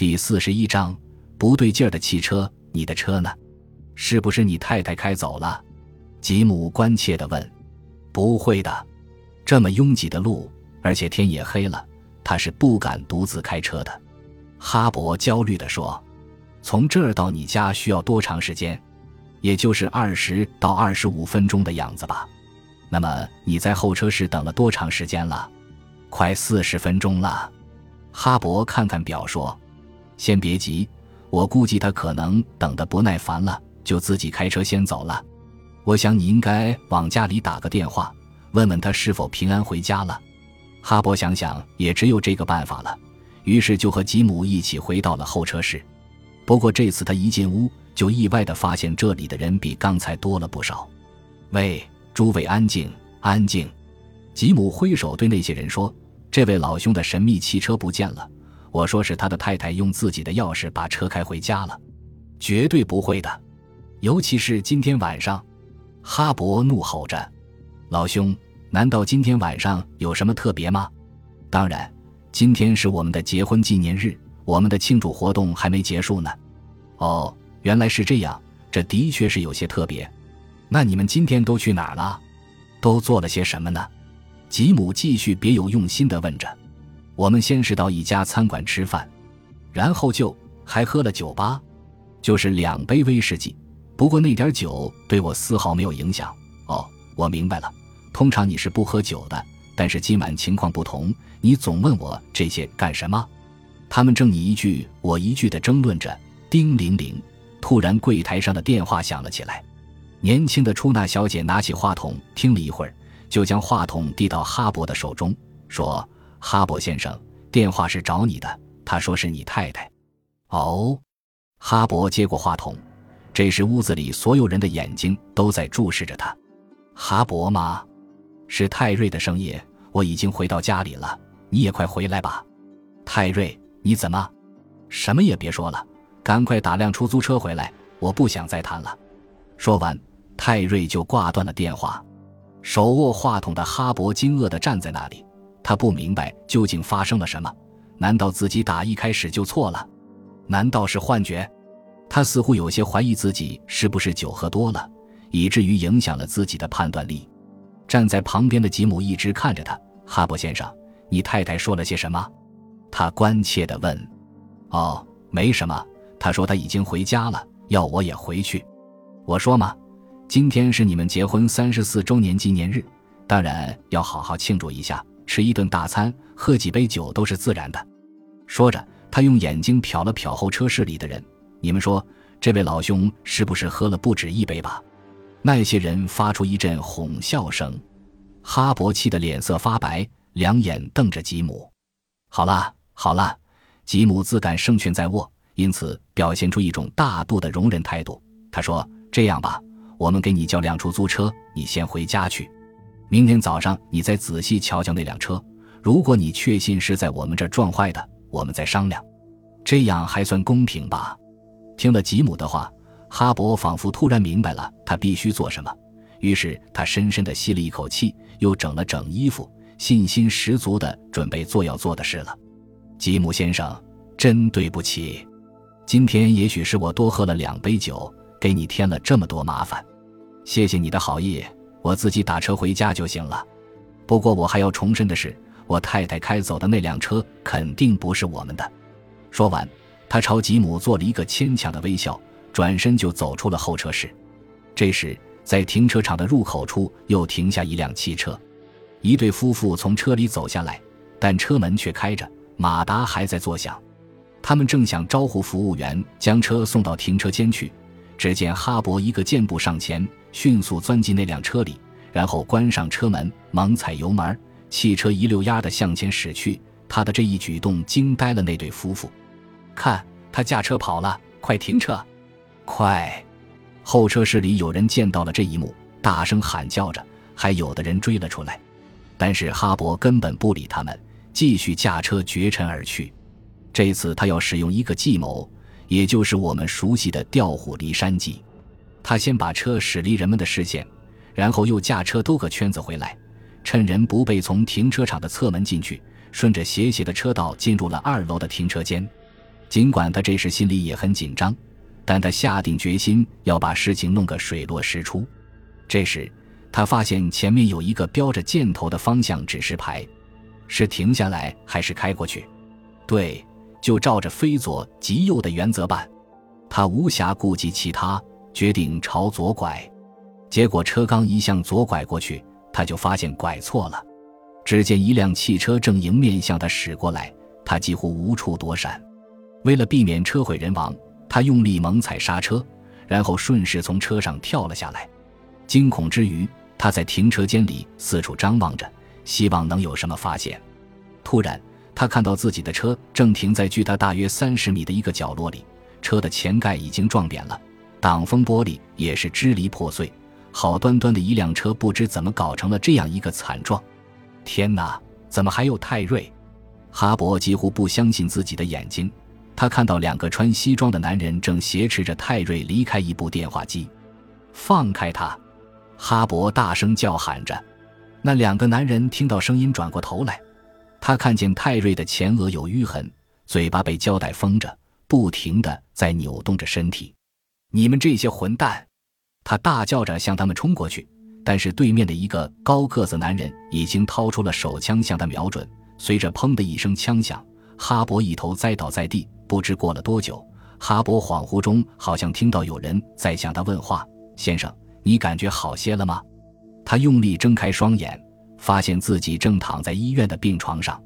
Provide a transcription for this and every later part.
第四十一章，不对劲儿的汽车，你的车呢？是不是你太太开走了？吉姆关切地问。不会的，这么拥挤的路，而且天也黑了，他是不敢独自开车的。哈勃焦虑地说：“从这儿到你家需要多长时间？也就是二十到二十五分钟的样子吧。那么你在候车室等了多长时间了？快四十分钟了。”哈勃看看表说：“先别急，我估计他可能等得不耐烦了，就自己开车先走了。我想你应该往家里打个电话，问问他是否平安回家了。”哈勃想想，也只有这个办法了。于是就和吉姆一起回到了候车室。不过这次他一进屋，就意外地发现这里的人比刚才多了不少。喂，诸位，安静，安静！吉姆挥手对那些人说：“这位老兄的神秘汽车不见了。我说是他的太太用自己的钥匙把车开回家了，绝对不会的。尤其是今天晚上。”哈勃怒吼着：“老兄，难道今天晚上有什么特别吗？当然。”今天是我们的结婚纪念日，我们的庆祝活动还没结束呢。哦，原来是这样，这的确是有些特别。那你们今天都去哪儿了？都做了些什么呢？吉姆继续别有用心地问着。我们先是到一家餐馆吃饭，然后就还喝了酒吧，就是两杯威士忌。不过那点酒对我丝毫没有影响。哦，我明白了，通常你是不喝酒的。但是今晚情况不同，你总问我这些干什么？他们正你一句我一句的争论着。叮铃铃，突然柜台上的电话响了起来。年轻的出纳小姐拿起话筒听了一会儿，就将话筒递到哈勃的手中，说：“哈勃先生，电话是找你的。他说是你太太。”哦，哈勃接过话筒。这时屋子里所有人的眼睛都在注视着他。哈勃吗？是泰瑞的声音。我已经回到家里了，你也快回来吧，泰瑞，你怎么？什么也别说了，赶快打辆出租车回来，我不想再谈了。说完，泰瑞就挂断了电话。手握话筒的哈勃惊愕地站在那里，他不明白究竟发生了什么，难道自己打一开始就错了？难道是幻觉？他似乎有些怀疑自己是不是酒喝多了，以至于影响了自己的判断力。站在旁边的吉姆一直看着他。哈勃先生，你太太说了些什么？他关切地问。哦，没什么。他说他已经回家了，要我也回去。我说嘛，今天是你们结婚三十四周年纪念日，当然要好好庆祝一下，吃一顿大餐，喝几杯酒都是自然的。说着，他用眼睛瞟了瞟候车室里的人。你们说，这位老兄是不是喝了不止一杯吧？那些人发出一阵哄笑声，哈勃气得脸色发白，两眼瞪着吉姆。好了好了，吉姆自感胜券在握，因此表现出一种大度的容忍态度。他说：“这样吧，我们给你叫辆出租车，你先回家去。明天早上你再仔细瞧瞧那辆车。如果你确信是在我们这儿撞坏的，我们再商量。这样还算公平吧？”听了吉姆的话。哈勃仿佛突然明白了他必须做什么，于是他深深地吸了一口气，又整了整衣服，信心十足地准备做要做的事了。吉姆先生，真对不起，今天也许是我多喝了两杯酒，给你添了这么多麻烦。谢谢你的好意，我自己打车回家就行了。不过我还要重申的是，我太太开走的那辆车肯定不是我们的。说完，他朝吉姆做了一个牵强的微笑。转身就走出了候车室。这时，在停车场的入口处又停下一辆汽车，一对夫妇从车里走下来，但车门却开着，马达还在作响。他们正想招呼服务员将车送到停车间去，只见哈勃一个箭步上前，迅速钻进那辆车里，然后关上车门，猛踩油门，汽车一溜烟的向前驶去。他的这一举动惊呆了那对夫妇。看，他驾车跑了，快停车！快！候车室里有人见到了这一幕，大声喊叫着，还有的人追了出来。但是哈勃根本不理他们，继续驾车绝尘而去。这次他要使用一个计谋，也就是我们熟悉的调虎离山计。他先把车驶离人们的视线，然后又驾车兜个圈子回来，趁人不备，从停车场的侧门进去，顺着斜斜的车道进入了二楼的停车间。尽管他这时心里也很紧张，但他下定决心要把事情弄个水落石出。这时，他发现前面有一个标着箭头的方向指示牌，是停下来还是开过去？对，就照着非左即右的原则办。他无暇顾及其他，决定朝左拐。结果车刚一向左拐过去，他就发现拐错了。只见一辆汽车正迎面向他驶过来，他几乎无处躲闪。为了避免车毁人亡，他用力猛踩刹车，然后顺势从车上跳了下来。惊恐之余，他在停车间里四处张望着，希望能有什么发现。突然，他看到自己的车正停在距他大约三十米的一个角落里，车的前盖已经撞扁了，挡风玻璃也是支离破碎。好端端的一辆车，不知怎么搞成了这样一个惨状！天哪，怎么还有泰瑞？哈勃几乎不相信自己的眼睛，他看到两个穿西装的男人正挟持着泰瑞离开一部电话机。放开他！哈勃大声叫喊着。那两个男人听到声音，转过头来，他看见泰瑞的前额有淤痕，嘴巴被胶带封着，不停的在扭动着身体。你们这些混蛋！他大叫着向他们冲过去，但是对面的一个高个子男人已经掏出了手枪向他瞄准。随着“砰”的一声枪响，哈勃一头栽倒在地。不知过了多久，哈勃恍惚中好像听到有人在向他问话：“先生，你感觉好些了吗？”他用力睁开双眼，发现自己正躺在医院的病床上。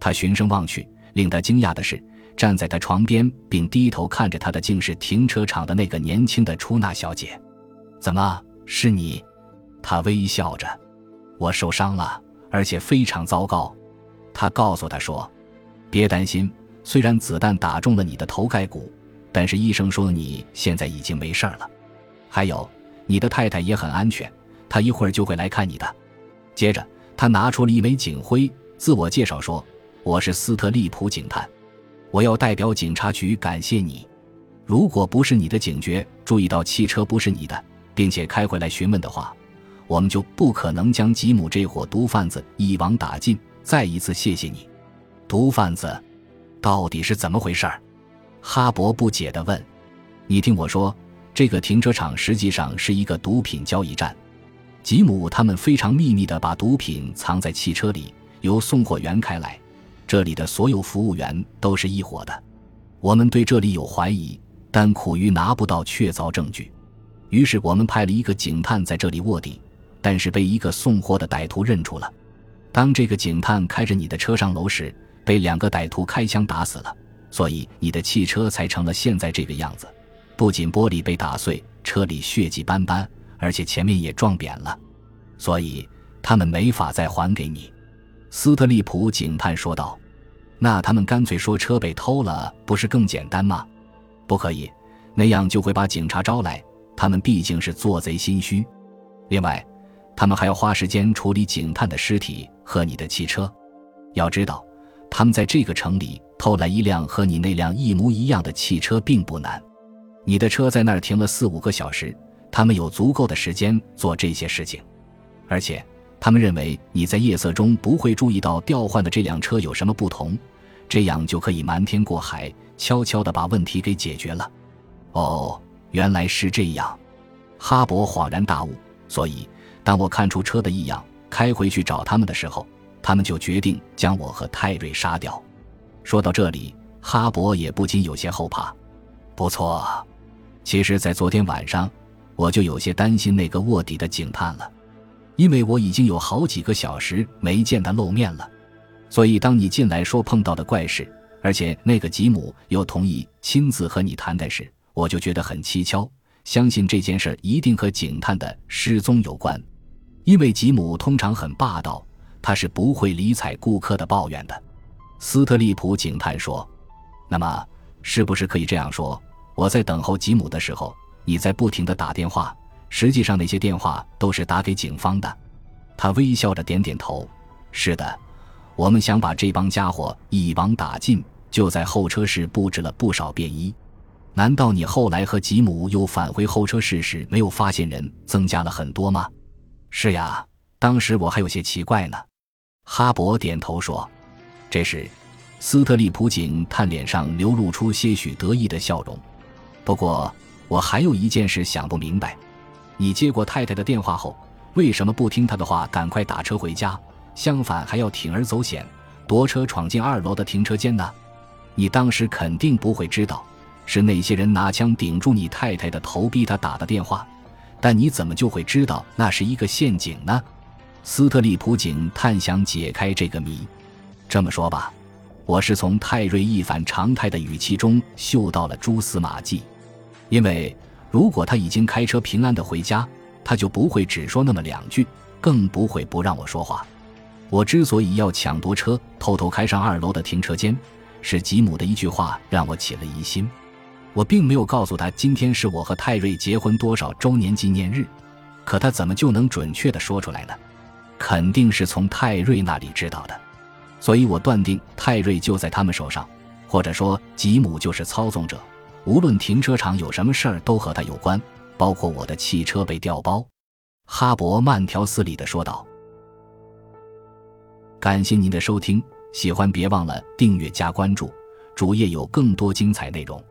他循声望去，令他惊讶的是，站在他床边并低头看着他的，竟是停车场的那个年轻的出纳小姐。怎么是你？他微笑着。我受伤了，而且非常糟糕。他告诉他说：“别担心，虽然子弹打中了你的头盖骨，但是医生说你现在已经没事了。还有，你的太太也很安全，她一会儿就会来看你的。”接着，他拿出了一枚警徽，自我介绍说：“我是斯特利普警探，我要代表警察局感谢你。如果不是你的警觉，注意到汽车不是你的。”并且开回来询问的话，我们就不可能将吉姆这伙毒贩子一网打尽。再一次谢谢你，毒贩子，到底是怎么回事？哈勃不解地问。你听我说，这个停车场实际上是一个毒品交易站。吉姆他们非常秘密地把毒品藏在汽车里，由送货员开来。这里的所有服务员都是一伙的。我们对这里有怀疑，但苦于拿不到确凿证据。于是我们派了一个警探在这里卧底，但是被一个送货的歹徒认出了。当这个警探开着你的车上楼时，被两个歹徒开枪打死了，所以你的汽车才成了现在这个样子。不仅玻璃被打碎，车里血迹斑斑，而且前面也撞扁了，所以他们没法再还给你。”斯特利普警探说道。“那他们干脆说车被偷了，不是更简单吗？”“不可以，那样就会把警察招来。”他们毕竟是做贼心虚，另外，他们还要花时间处理警探的尸体和你的汽车。要知道，他们在这个城里偷来一辆和你那辆一模一样的汽车并不难。你的车在那儿停了四五个小时，他们有足够的时间做这些事情。而且，他们认为你在夜色中不会注意到调换的这辆车有什么不同，这样就可以瞒天过海，悄悄地把问题给解决了。哦。原来是这样，哈勃恍然大悟。所以，当我看出车的异样，开回去找他们的时候，他们就决定将我和泰瑞杀掉。说到这里，哈勃也不禁有些后怕。不错，其实，在昨天晚上，我就有些担心那个卧底的警探了，因为我已经有好几个小时没见他露面了。所以，当你进来说碰到的怪事，而且那个吉姆又同意亲自和你谈谈时，我就觉得很蹊跷，相信这件事一定和警探的失踪有关，因为吉姆通常很霸道，他是不会理睬顾客的抱怨的。斯特利普警探说：“那么，是不是可以这样说？我在等候吉姆的时候，你在不停的打电话，实际上那些电话都是打给警方的？”他微笑着点点头：“是的，我们想把这帮家伙一网打尽，就在候车室布置了不少便衣。”难道你后来和吉姆又返回候车室时，没有发现人增加了很多吗？是呀，当时我还有些奇怪呢。哈勃点头说。这时，斯特利普警探脸上流露出些许得意的笑容。不过，我还有一件事想不明白：你接过太太的电话后，为什么不听她的话，赶快打车回家？相反，还要铤而走险，夺车闯进二楼的停车间呢？你当时肯定不会知道，是那些人拿枪顶住你太太的头，逼她打的电话。但你怎么就会知道那是一个陷阱呢？斯特利普警探想解开这个谜。这么说吧，我是从泰瑞一反常态的语气中嗅到了蛛丝马迹。因为如果他已经开车平安的回家，他就不会只说那么两句，更不会不让我说话。我之所以要抢夺车，偷偷开上二楼的停车间，是吉姆的一句话让我起了疑心。我并没有告诉他今天是我和泰瑞结婚多少周年纪念日，可他怎么就能准确的说出来呢？肯定是从泰瑞那里知道的，所以我断定泰瑞就在他们手上，或者说吉姆就是操纵者。无论停车场有什么事儿，都和他有关，包括我的汽车被调包。哈勃慢条斯理的说道。感谢您的收听，喜欢别忘了订阅加关注，主页有更多精彩内容。